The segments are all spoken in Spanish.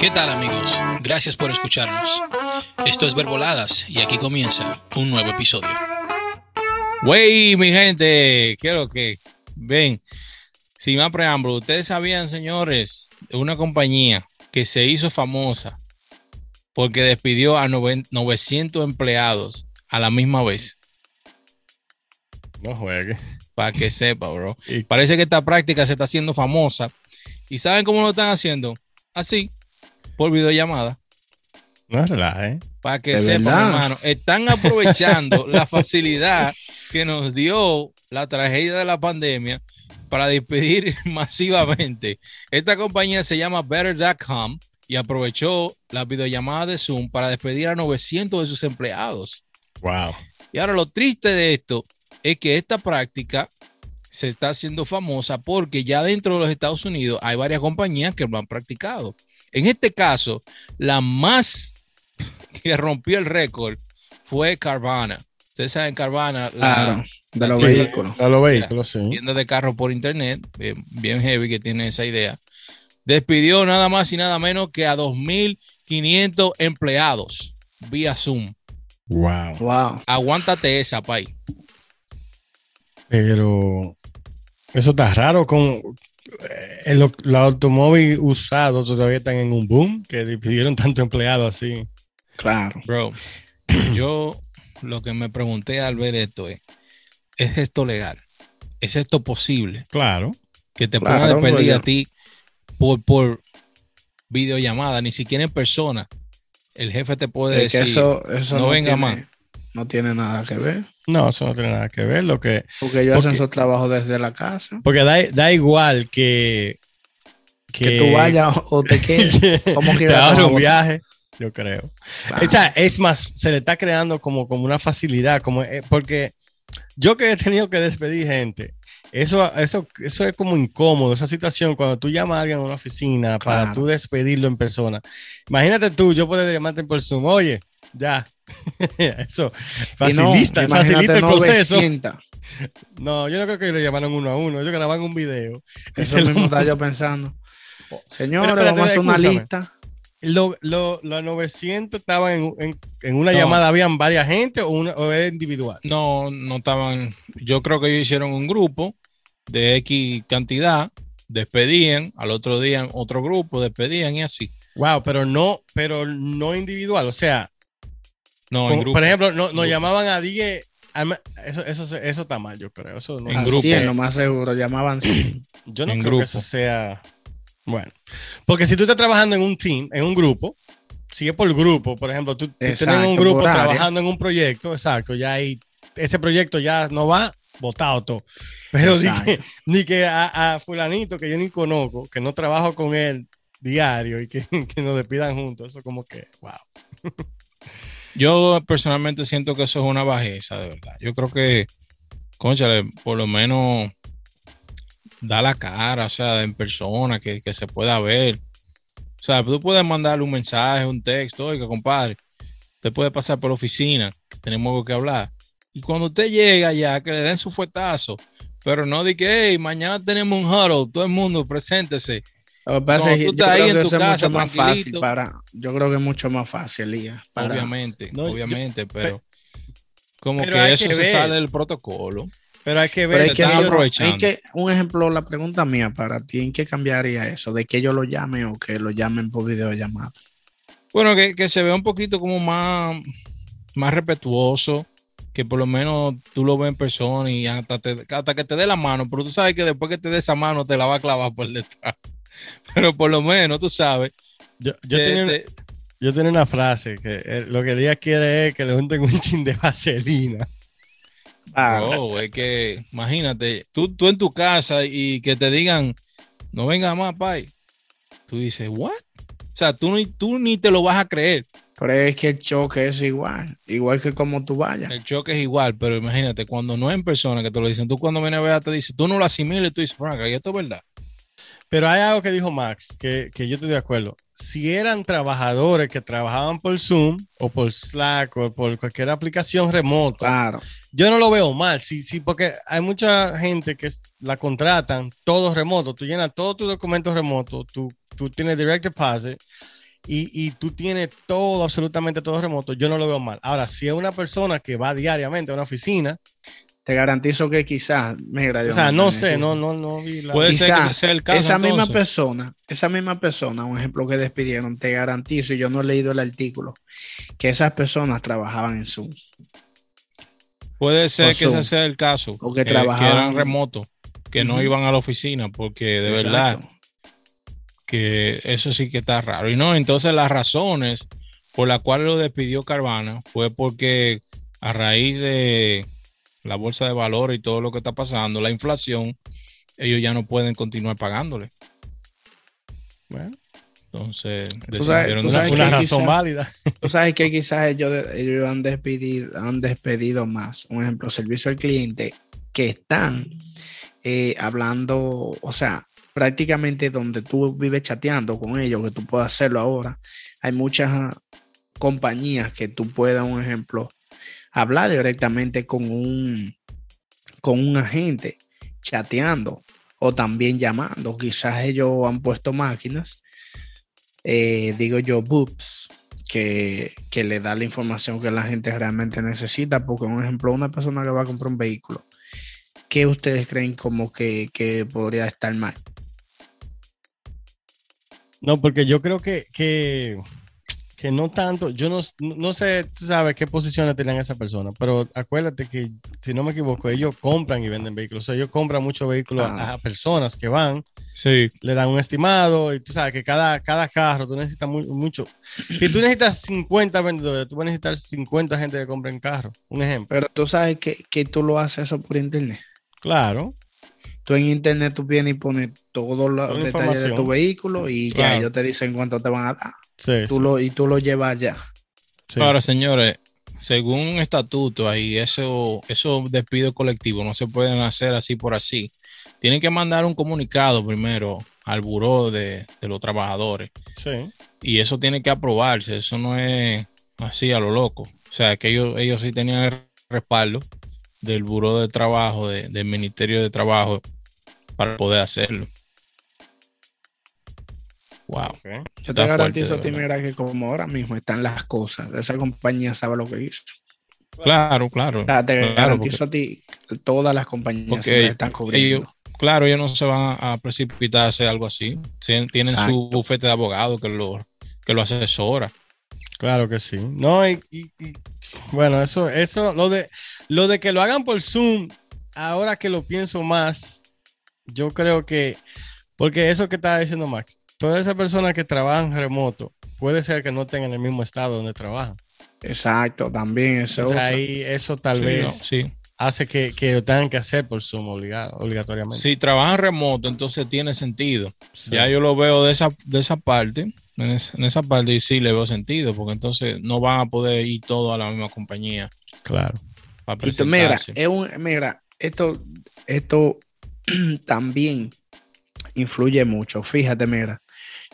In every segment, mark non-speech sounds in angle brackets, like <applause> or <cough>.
¿Qué tal amigos? Gracias por escucharnos. Esto es Verboladas y aquí comienza un nuevo episodio. Wey, mi gente, quiero que ven, sin más preámbulo, ustedes sabían, señores, de una compañía que se hizo famosa porque despidió a 900 empleados a la misma vez. No juegue. Para que sepa, bro. Y parece que esta práctica se está haciendo famosa. ¿Y saben cómo lo están haciendo? Así, por videollamada. No relaje. Para que sepan, hermano, están aprovechando <laughs> la facilidad que nos dio la tragedia de la pandemia para despedir <laughs> masivamente. Esta compañía se llama Better.com y aprovechó la videollamada de Zoom para despedir a 900 de sus empleados. Wow. Y ahora lo triste de esto es que esta práctica se está haciendo famosa porque ya dentro de los Estados Unidos hay varias compañías que lo han practicado. En este caso, la más que rompió el récord fue Carvana. Ustedes saben Carvana, la, de los vehículos. De los vehículos, sí. Tienda de carro por internet, bien, heavy que tiene esa idea. Despidió nada más y nada menos que a 2.500 empleados vía Zoom. Wow. Wow. Aguántate esa, pay. Pero eso está raro con el, eh, los automóviles usados todavía están en un boom que despidieron tanto empleado así. Claro. Bro, <clears throat> yo lo que me pregunté al ver esto es, ¿es esto legal? ¿Es esto posible? Claro. Que te puedan despedir a ti por, por videollamada, ni siquiera en persona. El jefe te puede decir, eso, eso no, venga más. No tiene nada que ver. No, eso no tiene nada que ver. Lo que, porque ellos hacen su trabajo desde la casa. Porque da, da igual que, que, tú vayas o te quedes. <laughs> como que te un viaje, yo creo. O sea, es más, se le está creando como, como una facilidad, como, eh, porque yo que he tenido que despedir gente, eso, eso, eso es como incómodo, esa situación, cuando tú llamas a alguien a una oficina para tú despedirlo en persona. Imagínate tú, yo puedo llamarte por Zoom, oye, ya. <laughs> Eso facilita, facilita el proceso. No, yo no creo que le llamaron uno a uno, ellos graban un video. Eso mismo estaba yo <laughs> pensando. Señores, vamos a hacer una lista. Los lo, 900 estaban en, una llamada, ¿habían varias gente o, una, o era individual? No, no estaban. Yo creo que ellos hicieron un grupo de X cantidad, despedían, al otro día otro grupo, despedían y así. Wow, pero no, pero no individual, o sea, no, Por ejemplo, nos no llamaban a 10. Eso, eso, eso está mal, yo creo. Eso no, en grupo. 100, lo más seguro, llamaban 100. <clears throat> Yo no creo que eso sea. Bueno, porque si tú estás trabajando en un team, en un grupo, sigue por grupo, por ejemplo, tú, tienes un grupo trabajando en un proyecto, exacto, ya ahí, ese proyecto ya no va botado todo. Pero ni que, <laughs> ni que a, a, fulanito que yo ni conozco, que no trabajo con él diario y que, <laughs> que nos despidan juntos, eso como que, wow. <laughs> Yo personalmente siento que eso es una bajeza, de verdad. Yo creo que, conchale, por lo menos da la cara, o sea, en persona, que, se pueda ver. O sea, tú puedes mandarle un mensaje, un texto, oiga, compadre, usted puede pasar por la oficina, tenemos algo que hablar. Y cuando usted llega ya, que le den su fuetazo, pero no de que, hey, mañana tenemos un huddle, todo el mundo, preséntese tú estás ahí en tu casa, más fácil para, yo creo que es mucho más fácil, Lía. Obviamente, obviamente, pero como que eso se sale del protocolo. Pero hay que ver, hay que, hay que, un ejemplo, la pregunta mía para ti, ¿en qué cambiaría eso? ¿De que yo lo llame o que lo llamen por videollamada? Bueno, que, que se vea un poquito como más, más respetuoso, que por lo menos tú lo ves en persona y hasta, hasta que te dé la mano, pero tú sabes que después que te dé esa mano te la va a clavar por detrás. <laughs> pero por lo menos tú sabes. Yo, yo, tenía, una frase que eh, lo que ella quiere es que le junten un chin de vaselina. Oh, es que imagínate, tú, tú en tu casa y que te digan, no venga más, pay. Tú dices, ¿what? O sea, tú, tú ni te lo vas a creer. Pero es que el choque es igual, igual que como tú vayas. El choque es igual, pero imagínate, cuando no es en persona que te lo dicen, tú cuando vienes a ver te dices, tú no lo asimiles, tú dices, Frank, ¿y esto es verdad? Pero hay algo que dijo Max, que, yo estoy de acuerdo. Si eran trabajadores que trabajaban por Zoom o por Slack o por cualquier aplicación remota, yo no lo veo mal. Sí, sí, porque hay mucha gente que la contratan todos remotos. Tú llenas todos tus documentos remotos, tu tú tienes direct deposit y, y tú tienes todo, absolutamente todo remoto, yo no lo veo mal. Ahora, si es una persona que va diariamente a una oficina, Te garantizo que quizás, mira, o sea, no sé, tú- no, no, no vi la... Puede ser que ese sea el caso. esa misma persona, esa misma persona, un ejemplo que despidieron, te garantizo, y yo no he leído el artículo, que esas personas trabajaban en Zoom. Puede ser o que ese sea el caso. O que que, trabajaban- eran remotos, que no iban a la oficina, porque de verdad que eso sí que está raro. Y no, entonces las razones por las cuales lo despidió Carvana fue porque a raíz de la bolsa de valores y todo lo que está pasando, la inflación, ellos ya no pueden continuar pagándole. Bueno, Entonces, Tú sabes- decidieron tú una, sabes una que razón quizás- válida. Tú sabes que quizás ellos, ellos han, despedido, han despedido más. Un ejemplo, servicio al cliente, que están eh, hablando, o sea, prácticamente donde tú vives chateando con ellos, que tú puedes hacerlo ahora. Hay muchas ah, compañías que tú puedas, un ejemplo, hablar directamente con un, con un agente, chateando o también llamando. Quizás ellos han puesto máquinas, eh, digo yo, boops, que, que le da la información que la gente realmente necesita. Porque, un ejemplo, una persona que va a comprar un vehículo, ¿qué ustedes creen como que, que podría estar mal? No, porque yo creo que, que, que no tanto, yo no, no sé, tú sabes qué posiciones tenían esa persona, pero acuérdate que, si no me equivoco, ellos compran y venden vehículos. O sea, ellos compran muchos vehículos a- Ah. a, personas que van, Sí, le dan un estimado y tú sabes que cada, cada carro tú necesitas muy- mucho. Si tú necesitas 50 vendedores, tú vas a necesitar 50 gente que compren carro. Un ejemplo. Pero tú sabes que, que tú lo haces eso por internet. Claro. Tú en internet tú vienes y pones todos los Toda detalles de tu vehículo y ya ellos te dicen cuánto te van a dar. Sí, Tú sí, lo, y tú lo llevas allá. sí. Ahora, señores, según un estatuto ahí, eso, esos despidos colectivos no se pueden hacer así por así. Tienen que mandar un comunicado primero al buró de, de los trabajadores Sí. y eso tiene que aprobarse. Eso no es así a lo loco. O sea, que ellos, ellos sí tenían el respaldo del buró de trabajo, de- del Ministerio de Trabajo, para poder hacerlo. Wow. Ok. Yo te garantizo a ti, mira, que como ahora mismo están las cosas, esa compañía sabe lo que hizo. Claro, claro. O sea, te Claro, garantizo a ti que todas las compañías las están cubriendo. ellos- Claro, ellos no se van a precipitar a hacer algo así. Tien- Tienen su bufete de abogados que lo, que lo asesora. Claro que sí. No, y, y- y- bueno, eso, eso, lo de lo de que lo hagan por Zoom, ahora que lo pienso más, yo creo que, porque eso que estaba diciendo Max, todas esas personas que trabajan remoto, puede ser que no estén en el mismo estado donde trabajan. Exacto, también eso. O sea, ahí eso tal Sí, vez no, sí. hace que, que lo tengan que hacer por Zoom obligado, obligatoriamente. Si trabajan remoto, entonces tiene sentido. Sí. Ya yo lo veo de esa, de esa parte, en, es- en esa parte y sí le veo sentido, porque entonces no van a poder ir todos a la misma compañía Claro. para Y tú, mira, es un, mira, esto, esto <clears throat> también influye mucho. Fíjate, mira.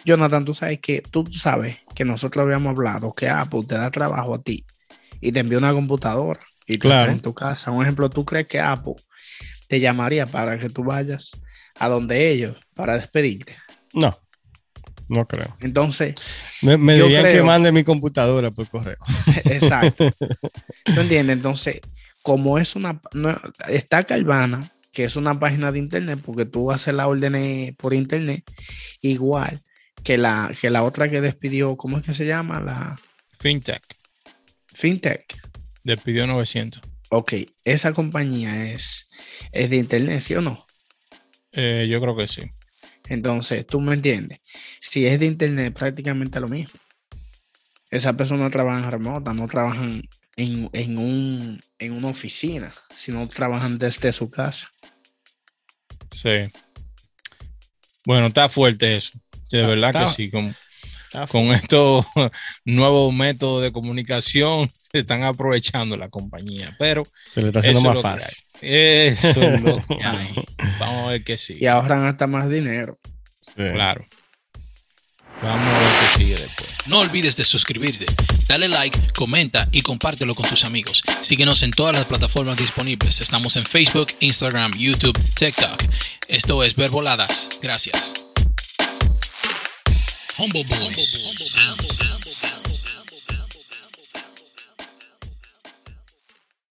Jonathan, tú sabes que tú sabes que nosotros habíamos hablado que Apple te da trabajo a ti y te envía una computadora y tú Claro. estás en tu casa. Un ejemplo, ¿tú crees que Apple te llamaría para que tú vayas a donde ellos para despedirte? No, no creo. Entonces, Me, me dirían que creo- mande mi computadora por correo. <laughs> Exacto. <laughs> ¿Tú entiendes? Entonces, como es una. no- está Carvana, que es una página de internet, porque tú haces las órdenes por internet, igual que la, que la otra que despidió, ¿cómo es que se llama? La FinTech FinTech. despidió 900. Ok, esa compañía es, es de internet, ¿sí o no? Eh, yo creo que sí. Entonces, tú me entiendes. Si es de internet, prácticamente lo mismo. Esa persona trabaja remota, no trabajan en, en, un, en una oficina, sino trabajan desde su casa. Sí. Bueno, está fuerte eso. De Está- verdad que está- sí. Con, con estos <laughs> nuevos métodos de comunicación se están aprovechando la compañía. Pero Se le está haciendo es más fácil. Eso es lo que <laughs> hay. Vamos a ver qué sigue. Y ahorran hasta más dinero. Claro. Vamos a ver qué sigue después. No olvides de suscribirte, dale like, comenta y compártelo con tus amigos. Síguenos en todas las plataformas disponibles. Estamos en Facebook, Instagram, YouTube, TikTok. Esto es Verboladas. Gracias. Humble Boys. Humble boys. Humble boys.